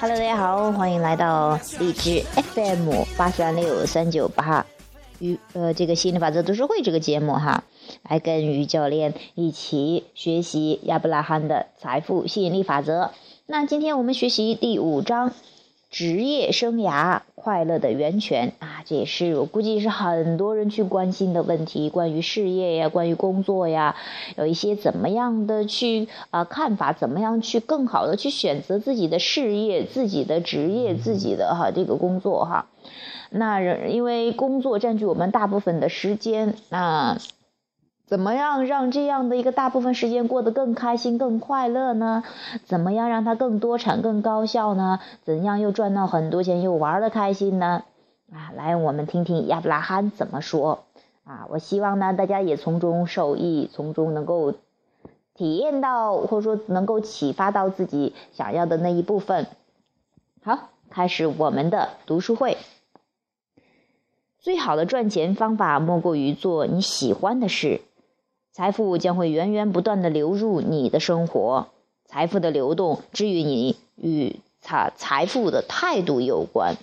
Hello，大家好，欢迎来到荔枝 FM 八三六三九八与呃这个心理法则读书会这个节目哈，来跟于教练一起学习亚伯拉罕的财富吸引力法则。那今天我们学习第五章。职业生涯快乐的源泉啊，这也是我估计是很多人去关心的问题。关于事业呀，关于工作呀，有一些怎么样的去啊看法，怎么样去更好的去选择自己的事业、自己的职业、自己的哈这个工作哈。那因为工作占据我们大部分的时间，那。怎么样让这样的一个大部分时间过得更开心、更快乐呢？怎么样让它更多产、更高效呢？怎样又赚到很多钱又玩的开心呢？啊，来，我们听听亚伯拉罕怎么说。啊，我希望呢，大家也从中受益，从中能够体验到，或者说能够启发到自己想要的那一部分。好，开始我们的读书会。最好的赚钱方法莫过于做你喜欢的事。财富将会源源不断的流入你的生活，财富的流动只与你与财财富的态度有关。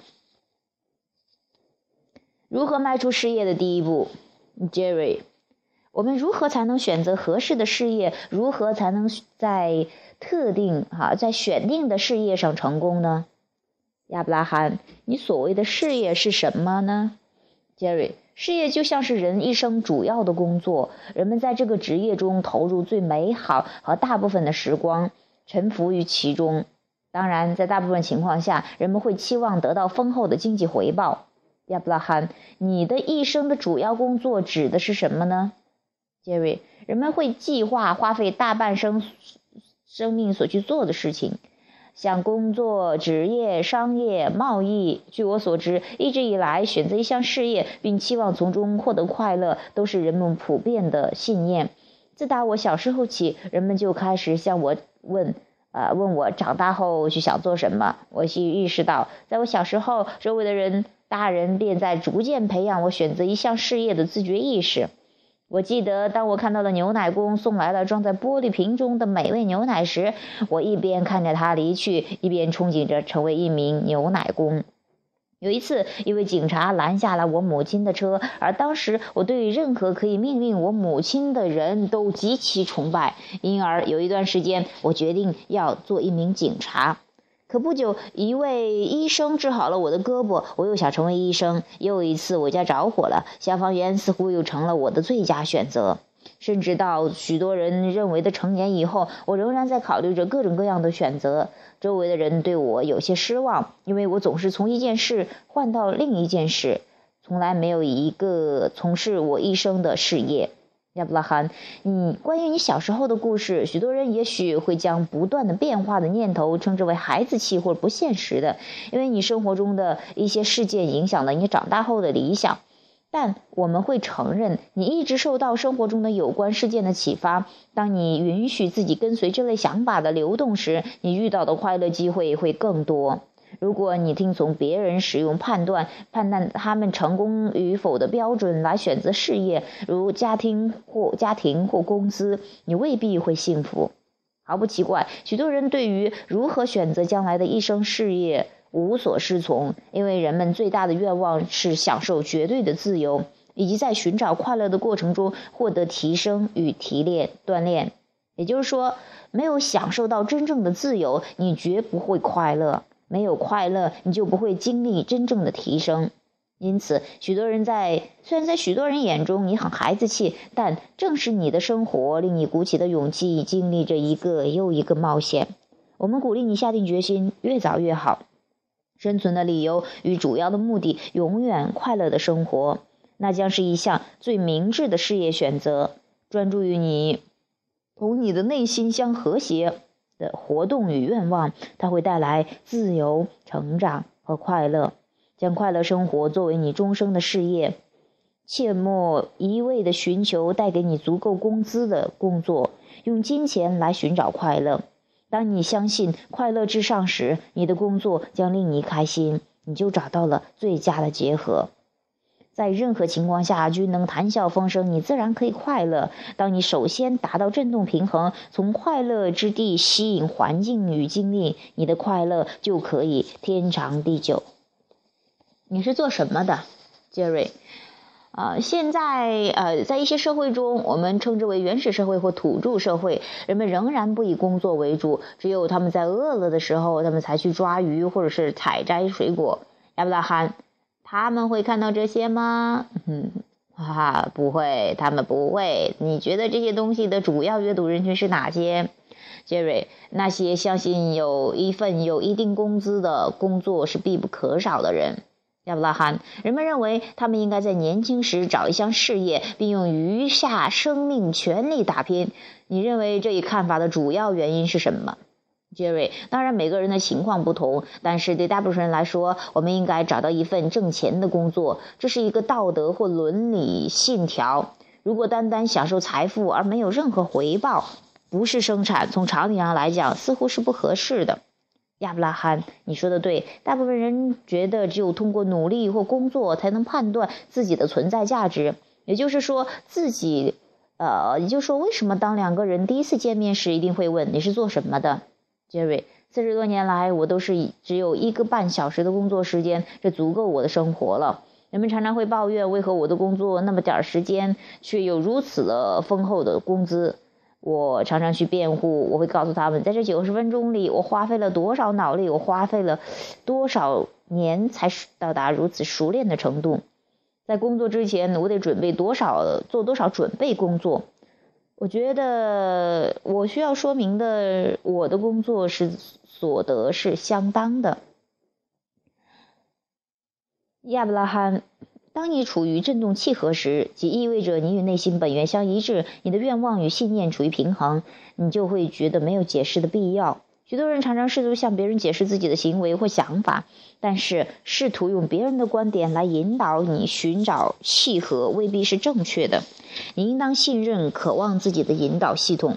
如何迈出事业的第一步，Jerry？我们如何才能选择合适的事业？如何才能在特定哈在选定的事业上成功呢？亚伯拉罕，你所谓的事业是什么呢，Jerry？事业就像是人一生主要的工作，人们在这个职业中投入最美好和大部分的时光，沉浮于其中。当然，在大部分情况下，人们会期望得到丰厚的经济回报。亚布拉罕，你的一生的主要工作指的是什么呢？杰瑞，人们会计划花费大半生生命所去做的事情。像工作、职业、商业、贸易，据我所知，一直以来选择一项事业并期望从中获得快乐，都是人们普遍的信念。自打我小时候起，人们就开始向我问，呃，问我长大后去想做什么。我意识到，在我小时候，周围的人、大人便在逐渐培养我选择一项事业的自觉意识。我记得，当我看到了牛奶工送来了装在玻璃瓶中的美味牛奶时，我一边看着他离去，一边憧憬着成为一名牛奶工。有一次，一位警察拦下了我母亲的车，而当时我对任何可以命令我母亲的人都极其崇拜，因而有一段时间，我决定要做一名警察。可不久，一位医生治好了我的胳膊，我又想成为医生。又一次，我家着火了，消防员似乎又成了我的最佳选择。甚至到许多人认为的成年以后，我仍然在考虑着各种各样的选择。周围的人对我有些失望，因为我总是从一件事换到另一件事，从来没有一个从事我一生的事业。亚伯拉罕，你关于你小时候的故事，许多人也许会将不断的变化的念头称之为孩子气或者不现实的，因为你生活中的一些事件影响了你长大后的理想。但我们会承认，你一直受到生活中的有关事件的启发。当你允许自己跟随这类想法的流动时，你遇到的快乐机会会更多。如果你听从别人使用判断判断他们成功与否的标准来选择事业，如家庭或家庭或工资，你未必会幸福。毫不奇怪，许多人对于如何选择将来的一生事业无所适从，因为人们最大的愿望是享受绝对的自由，以及在寻找快乐的过程中获得提升与提炼锻炼。也就是说，没有享受到真正的自由，你绝不会快乐。没有快乐，你就不会经历真正的提升。因此，许多人在虽然在许多人眼中你很孩子气，但正是你的生活令你鼓起的勇气，经历着一个又一个冒险。我们鼓励你下定决心，越早越好。生存的理由与主要的目的，永远快乐的生活，那将是一项最明智的事业选择。专注于你同你的内心相和谐。的活动与愿望，它会带来自由、成长和快乐。将快乐生活作为你终生的事业，切莫一味的寻求带给你足够工资的工作，用金钱来寻找快乐。当你相信快乐至上时，你的工作将令你开心，你就找到了最佳的结合。在任何情况下均能谈笑风生，你自然可以快乐。当你首先达到振动平衡，从快乐之地吸引环境与经历，你的快乐就可以天长地久。你是做什么的，杰瑞？啊，现在呃，在一些社会中，我们称之为原始社会或土著社会，人们仍然不以工作为主，只有他们在饿了的时候，他们才去抓鱼或者是采摘水果。亚伯拉罕。他们会看到这些吗？嗯，哈哈，不会，他们不会。你觉得这些东西的主要阅读人群是哪些，杰瑞？那些相信有一份有一定工资的工作是必不可少的人。亚伯拉罕，人们认为他们应该在年轻时找一项事业，并用余下生命全力打拼。你认为这一看法的主要原因是什么？杰瑞，当然每个人的情况不同，但是对大部分人来说，我们应该找到一份挣钱的工作，这是一个道德或伦理信条。如果单单享受财富而没有任何回报，不是生产，从常理上来讲，似乎是不合适的。亚伯拉罕，你说的对，大部分人觉得只有通过努力或工作才能判断自己的存在价值，也就是说，自己，呃，也就是说，为什么当两个人第一次见面时一定会问你是做什么的？杰瑞，四十多年来，我都是以只有一个半小时的工作时间，这足够我的生活了。人们常常会抱怨，为何我的工作那么点儿时间，却有如此的丰厚的工资？我常常去辩护，我会告诉他们，在这九十分钟里，我花费了多少脑力，我花费了多少年才到达如此熟练的程度。在工作之前，我得准备多少，做多少准备工作。我觉得我需要说明的，我的工作是所得是相当的。亚伯拉罕，当你处于振动契合时，即意味着你与内心本源相一致，你的愿望与信念处于平衡，你就会觉得没有解释的必要。许多人常常试图向别人解释自己的行为或想法，但是试图用别人的观点来引导你寻找契合未必是正确的。你应当信任、渴望自己的引导系统。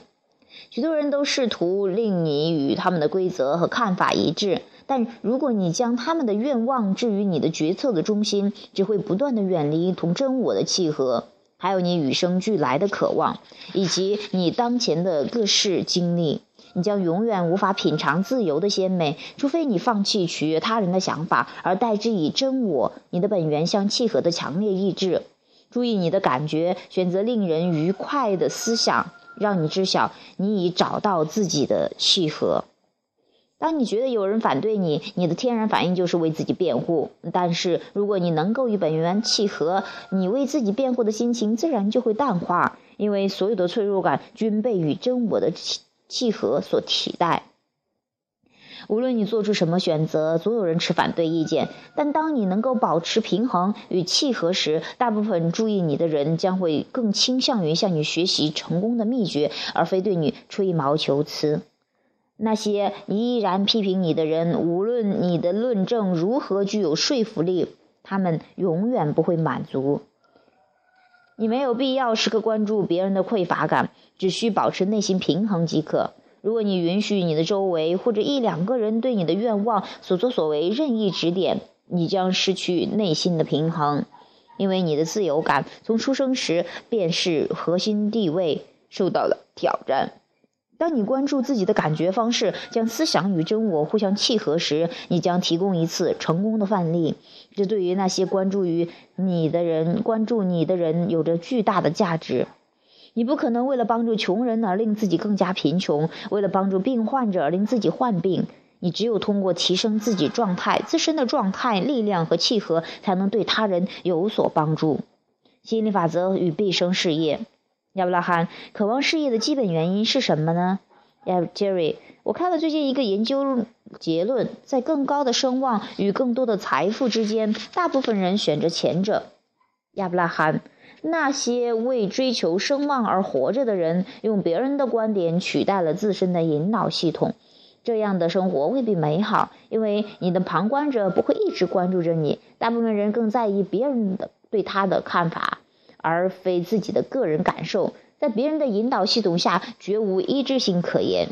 许多人都试图令你与他们的规则和看法一致，但如果你将他们的愿望置于你的决策的中心，只会不断的远离同真我的契合，还有你与生俱来的渴望，以及你当前的各式经历。你将永远无法品尝自由的鲜美，除非你放弃取悦他人的想法，而代之以真我、你的本源相契合的强烈意志。注意你的感觉，选择令人愉快的思想，让你知晓你已找到自己的契合。当你觉得有人反对你，你的天然反应就是为自己辩护。但是如果你能够与本源契合，你为自己辩护的心情自然就会淡化，因为所有的脆弱感均被与真我的契。合所替代。无论你做出什么选择，总有人持反对意见。但当你能够保持平衡与契合时，大部分注意你的人将会更倾向于向你学习成功的秘诀，而非对你吹毛求疵。那些依然批评你的人，无论你的论证如何具有说服力，他们永远不会满足。你没有必要时刻关注别人的匮乏感，只需保持内心平衡即可。如果你允许你的周围或者一两个人对你的愿望所作所为任意指点，你将失去内心的平衡，因为你的自由感从出生时便是核心地位受到了挑战。当你关注自己的感觉方式，将思想与真我互相契合时，你将提供一次成功的范例。这对于那些关注于你的人、关注你的人有着巨大的价值。你不可能为了帮助穷人而令自己更加贫穷，为了帮助病患者而令自己患病。你只有通过提升自己状态、自身的状态、力量和契合，才能对他人有所帮助。心理法则与毕生事业。亚伯拉罕，渴望事业的基本原因是什么呢？亚杰瑞，我看了最近一个研究结论，在更高的声望与更多的财富之间，大部分人选择前者。亚伯拉罕，那些为追求声望而活着的人，用别人的观点取代了自身的引导系统，这样的生活未必美好，因为你的旁观者不会一直关注着你，大部分人更在意别人的对他的看法。而非自己的个人感受，在别人的引导系统下，绝无一致性可言。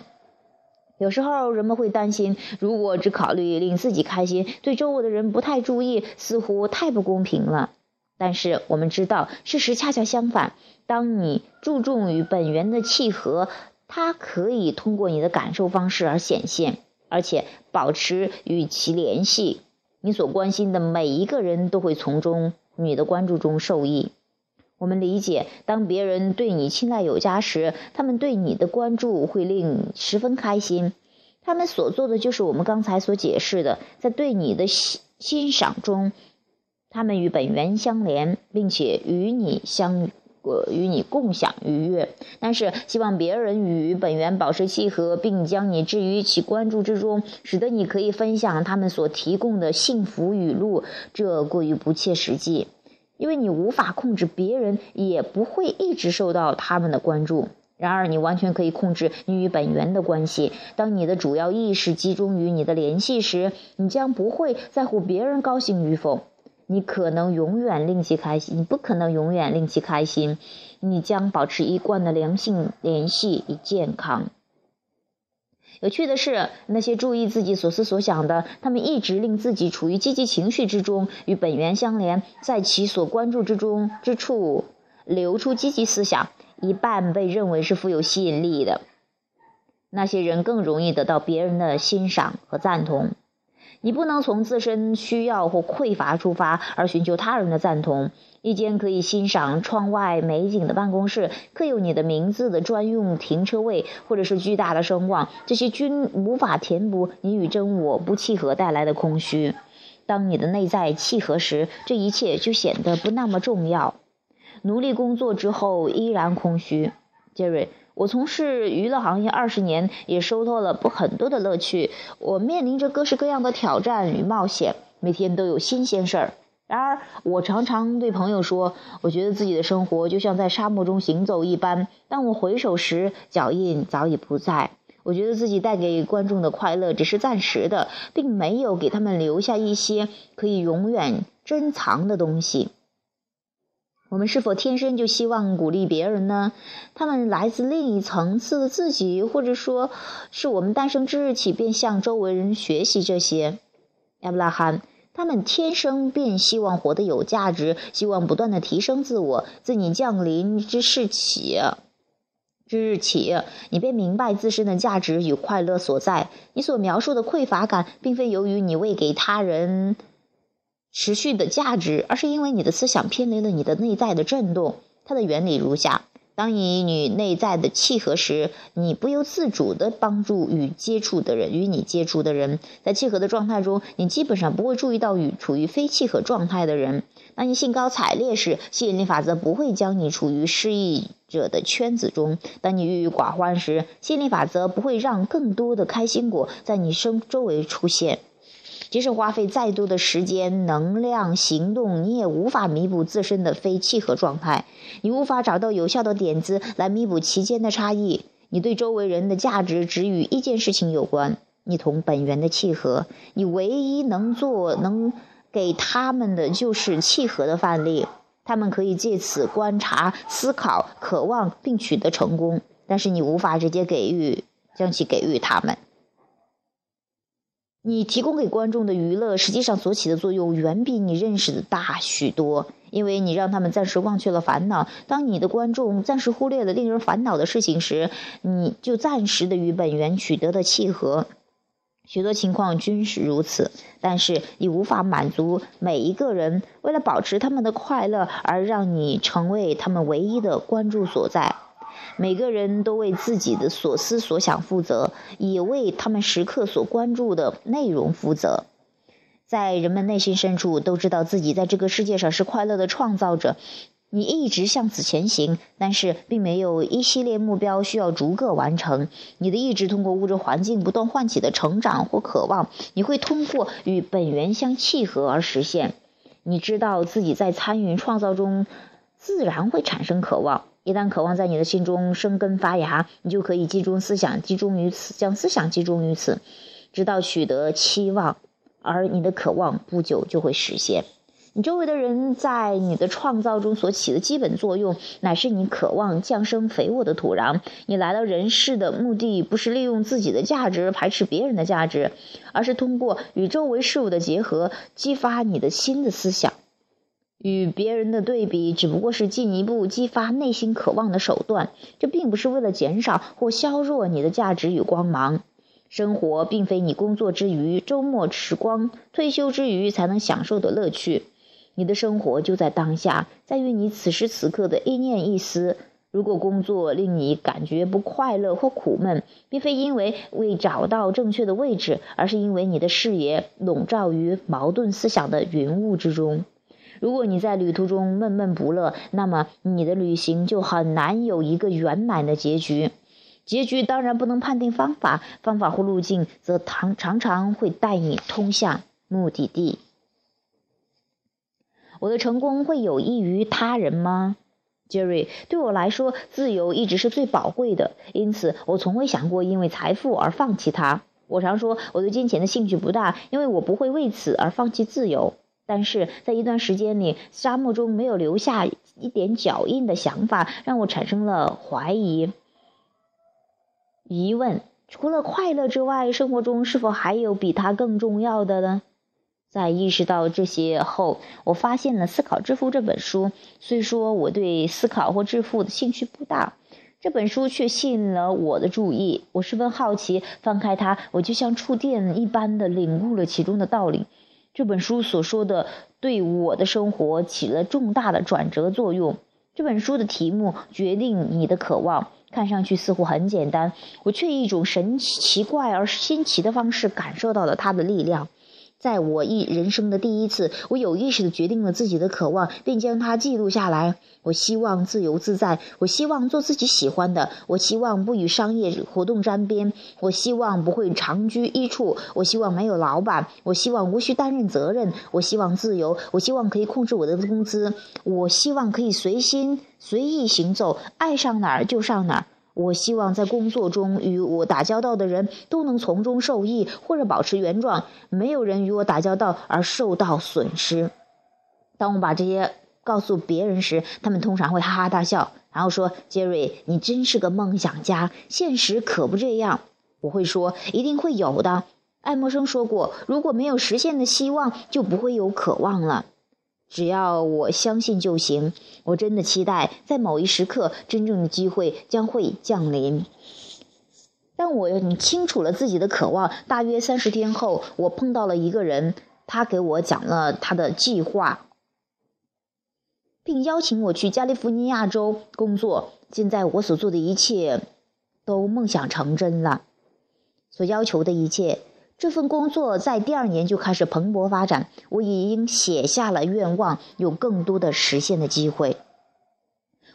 有时候人们会担心，如果只考虑令自己开心，对周围的人不太注意，似乎太不公平了。但是我们知道，事实恰恰相反。当你注重与本源的契合，它可以通过你的感受方式而显现，而且保持与其联系。你所关心的每一个人都会从中你的关注中受益。我们理解，当别人对你青睐有加时，他们对你的关注会令十分开心。他们所做的就是我们刚才所解释的，在对你的欣欣赏中。他们与本源相连，并且与你相，呃，与你共享愉悦。但是，希望别人与本源保持契合，并将你置于其关注之中，使得你可以分享他们所提供的幸福语录，这过于不切实际，因为你无法控制别人，也不会一直受到他们的关注。然而，你完全可以控制你与本源的关系。当你的主要意识集中于你的联系时，你将不会在乎别人高兴与否。你可能永远令其开心，你不可能永远令其开心。你将保持一贯的良性联系与健康。有趣的是，那些注意自己所思所想的，他们一直令自己处于积极情绪之中，与本源相连，在其所关注之中之处流出积极思想，一半被认为是富有吸引力的。那些人更容易得到别人的欣赏和赞同。你不能从自身需要或匮乏出发而寻求他人的赞同。一间可以欣赏窗外美景的办公室，刻有你的名字的专用停车位，或者是巨大的声望，这些均无法填补你与真我不契合带来的空虚。当你的内在契合时，这一切就显得不那么重要。努力工作之后依然空虚，杰瑞。我从事娱乐行业二十年，也收获了不很多的乐趣。我面临着各式各样的挑战与冒险，每天都有新鲜事儿。然而，我常常对朋友说，我觉得自己的生活就像在沙漠中行走一般。当我回首时，脚印早已不在。我觉得自己带给观众的快乐只是暂时的，并没有给他们留下一些可以永远珍藏的东西。我们是否天生就希望鼓励别人呢？他们来自另一层次的自己，或者说是我们诞生之日起便向周围人学习这些。亚伯拉罕，他们天生便希望活得有价值，希望不断的提升自我。自你降临之时起，之日起，你便明白自身的价值与快乐所在。你所描述的匮乏感，并非由于你未给他人。持续的价值，而是因为你的思想偏离了你的内在的震动。它的原理如下：当你与内在的契合时，你不由自主地帮助与接触的人，与你接触的人，在契合的状态中，你基本上不会注意到与处于非契合状态的人。当你兴高采烈时，吸引力法则不会将你处于失意者的圈子中；当你郁郁寡欢时，吸引力法则不会让更多的开心果在你身周围出现。即使花费再多的时间、能量、行动，你也无法弥补自身的非契合状态。你无法找到有效的点子来弥补其间的差异。你对周围人的价值只与一件事情有关：你同本源的契合。你唯一能做、能给他们的就是契合的范例。他们可以借此观察、思考、渴望并取得成功，但是你无法直接给予，将其给予他们。你提供给观众的娱乐，实际上所起的作用远比你认识的大许多，因为你让他们暂时忘却了烦恼。当你的观众暂时忽略了令人烦恼的事情时，你就暂时的与本源取得了契合。许多情况均是如此，但是你无法满足每一个人，为了保持他们的快乐而让你成为他们唯一的关注所在。每个人都为自己的所思所想负责，也为他们时刻所关注的内容负责。在人们内心深处，都知道自己在这个世界上是快乐的创造者。你一直向此前行，但是并没有一系列目标需要逐个完成。你的意志通过物质环境不断唤起的成长或渴望，你会通过与本源相契合而实现。你知道自己在参与创造中，自然会产生渴望。一旦渴望在你的心中生根发芽，你就可以集中思想，集中于此，将思想集中于此，直到取得期望，而你的渴望不久就会实现。你周围的人在你的创造中所起的基本作用，乃是你渴望降生肥沃的土壤。你来到人世的目的，不是利用自己的价值排斥别人的价值，而是通过与周围事物的结合，激发你的新的思想。与别人的对比，只不过是进一步激发内心渴望的手段。这并不是为了减少或削弱你的价值与光芒。生活并非你工作之余、周末时光、退休之余才能享受的乐趣。你的生活就在当下，在于你此时此刻的一念一思。如果工作令你感觉不快乐或苦闷，并非因为未找到正确的位置，而是因为你的视野笼罩于矛盾思想的云雾之中。如果你在旅途中闷闷不乐，那么你的旅行就很难有一个圆满的结局。结局当然不能判定方法，方法或路径则常常常会带你通向目的地。我的成功会有益于他人吗，Jerry？对我来说，自由一直是最宝贵的，因此我从未想过因为财富而放弃它。我常说我对金钱的兴趣不大，因为我不会为此而放弃自由。但是在一段时间里，沙漠中没有留下一点脚印的想法，让我产生了怀疑、疑问：除了快乐之外，生活中是否还有比它更重要的呢？在意识到这些后，我发现了《思考致富》这本书。虽说我对思考或致富的兴趣不大，这本书却吸引了我的注意。我十分好奇，翻开它，我就像触电一般的领悟了其中的道理。这本书所说的，对我的生活起了重大的转折作用。这本书的题目决定你的渴望，看上去似乎很简单，我却以一种神奇、奇怪而新奇的方式感受到了它的力量。在我一人生的第一次，我有意识地决定了自己的渴望，并将它记录下来。我希望自由自在，我希望做自己喜欢的，我希望不与商业活动沾边，我希望不会长居一处，我希望没有老板，我希望无需担任责任，我希望自由，我希望可以控制我的工资，我希望可以随心随意行走，爱上哪儿就上哪儿。我希望在工作中与我打交道的人都能从中受益，或者保持原状，没有人与我打交道而受到损失。当我把这些告诉别人时，他们通常会哈哈大笑，然后说：“杰瑞，你真是个梦想家，现实可不这样。”我会说：“一定会有的。”爱默生说过：“如果没有实现的希望，就不会有渴望了。”只要我相信就行。我真的期待在某一时刻，真正的机会将会降临。当我清楚了自己的渴望，大约三十天后，我碰到了一个人，他给我讲了他的计划，并邀请我去加利福尼亚州工作。现在我所做的一切都梦想成真了，所要求的一切。这份工作在第二年就开始蓬勃发展。我已经写下了愿望，有更多的实现的机会。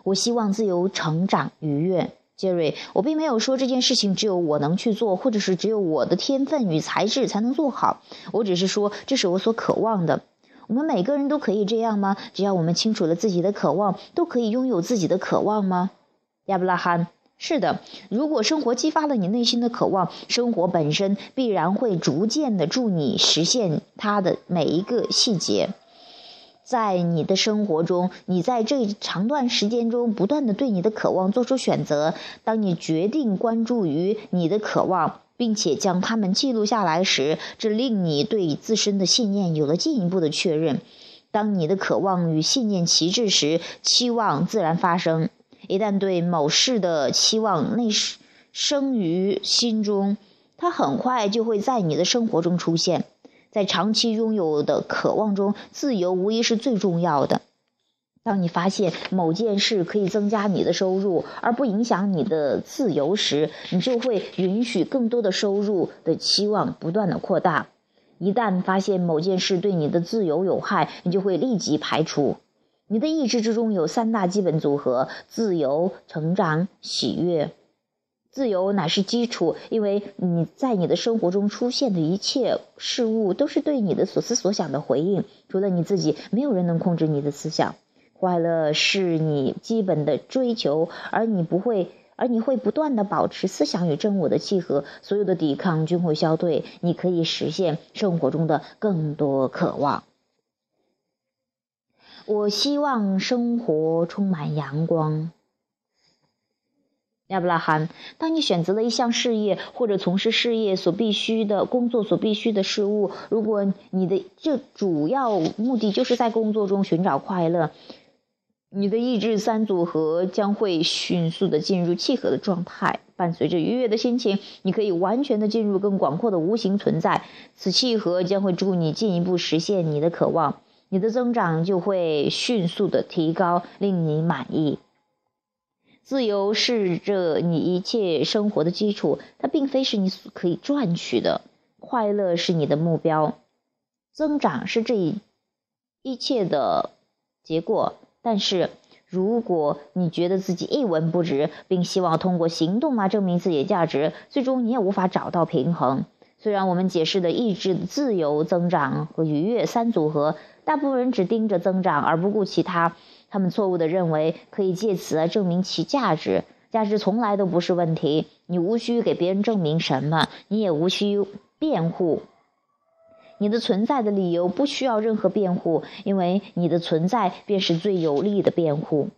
我希望自由、成长、愉悦，杰瑞。我并没有说这件事情只有我能去做，或者是只有我的天分与才智才能做好。我只是说，这是我所渴望的。我们每个人都可以这样吗？只要我们清楚了自己的渴望，都可以拥有自己的渴望吗？亚伯拉罕。是的，如果生活激发了你内心的渴望，生活本身必然会逐渐的助你实现它的每一个细节。在你的生活中，你在这长段时间中不断的对你的渴望做出选择。当你决定关注于你的渴望，并且将它们记录下来时，这令你对自身的信念有了进一步的确认。当你的渴望与信念齐致时，期望自然发生。一旦对某事的期望内生于心中，它很快就会在你的生活中出现。在长期拥有的渴望中，自由无疑是最重要的。当你发现某件事可以增加你的收入而不影响你的自由时，你就会允许更多的收入的期望不断的扩大。一旦发现某件事对你的自由有害，你就会立即排除。你的意志之中有三大基本组合：自由、成长、喜悦。自由乃是基础，因为你在你的生活中出现的一切事物都是对你的所思所想的回应。除了你自己，没有人能控制你的思想。快乐是你基本的追求，而你不会，而你会不断的保持思想与真我的契合，所有的抵抗均会消退。你可以实现生活中的更多渴望。我希望生活充满阳光。亚伯拉罕，当你选择了一项事业或者从事事业所必须的工作所必须的事物，如果你的这主要目的就是在工作中寻找快乐，你的意志三组合将会迅速的进入契合的状态。伴随着愉悦的心情，你可以完全的进入更广阔的无形存在。此契合将会助你进一步实现你的渴望，你的增长就会迅速的提高，令你满意。自由是这你一切生活的基础，它并非是你所可以赚取的。快乐是你的目标，增长是这一一切的结果。但是，如果你觉得自己一文不值，并希望通过行动来证明自己的价值，最终你也无法找到平衡。虽然我们解释的意志自由、增长和愉悦三组合，大部分人只盯着增长而不顾其他。他们错误地认为可以借此来证明其价值，价值从来都不是问题。你无需给别人证明什么，你也无需辩护。你的存在的理由不需要任何辩护，因为你的存在便是最有力的辩护。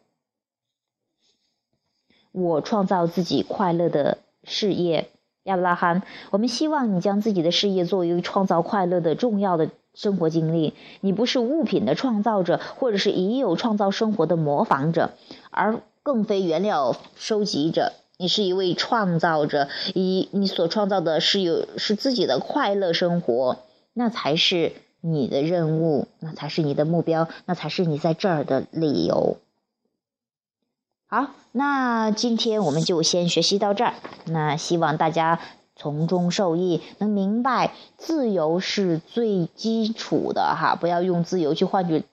我创造自己快乐的事业，亚伯拉罕。我们希望你将自己的事业作为创造快乐的重要的。生活经历，你不是物品的创造者，或者是已有创造生活的模仿者，而更非原料收集者。你是一位创造者，以你所创造的是有是自己的快乐生活，那才是你的任务，那才是你的目标，那才是你在这儿的理由。好，那今天我们就先学习到这儿。那希望大家。从中受益，能明白自由是最基础的哈，不要用自由去换取，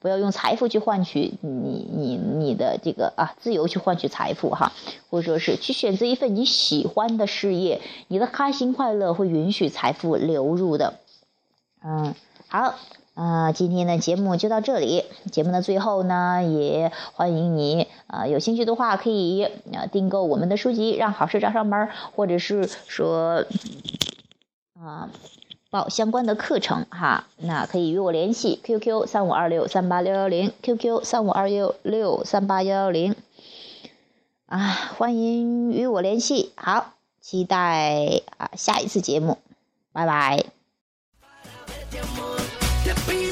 不要用财富去换取你你你的这个啊自由去换取财富哈，或者说是去选择一份你喜欢的事业，你的开心快乐会允许财富流入的，嗯，好。啊，今天的节目就到这里。节目的最后呢，也欢迎你啊，有兴趣的话可以啊订购我们的书籍，让好事找上门，或者是说啊报相关的课程哈。那可以与我联系，QQ 三五二六三八六幺零，QQ 三五二六六三八幺幺零。啊，欢迎与我联系。好，期待啊下一次节目，拜拜。to be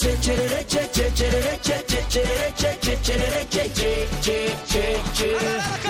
çek çek çek çek çek çek çek çek çek çek çek çek çek çek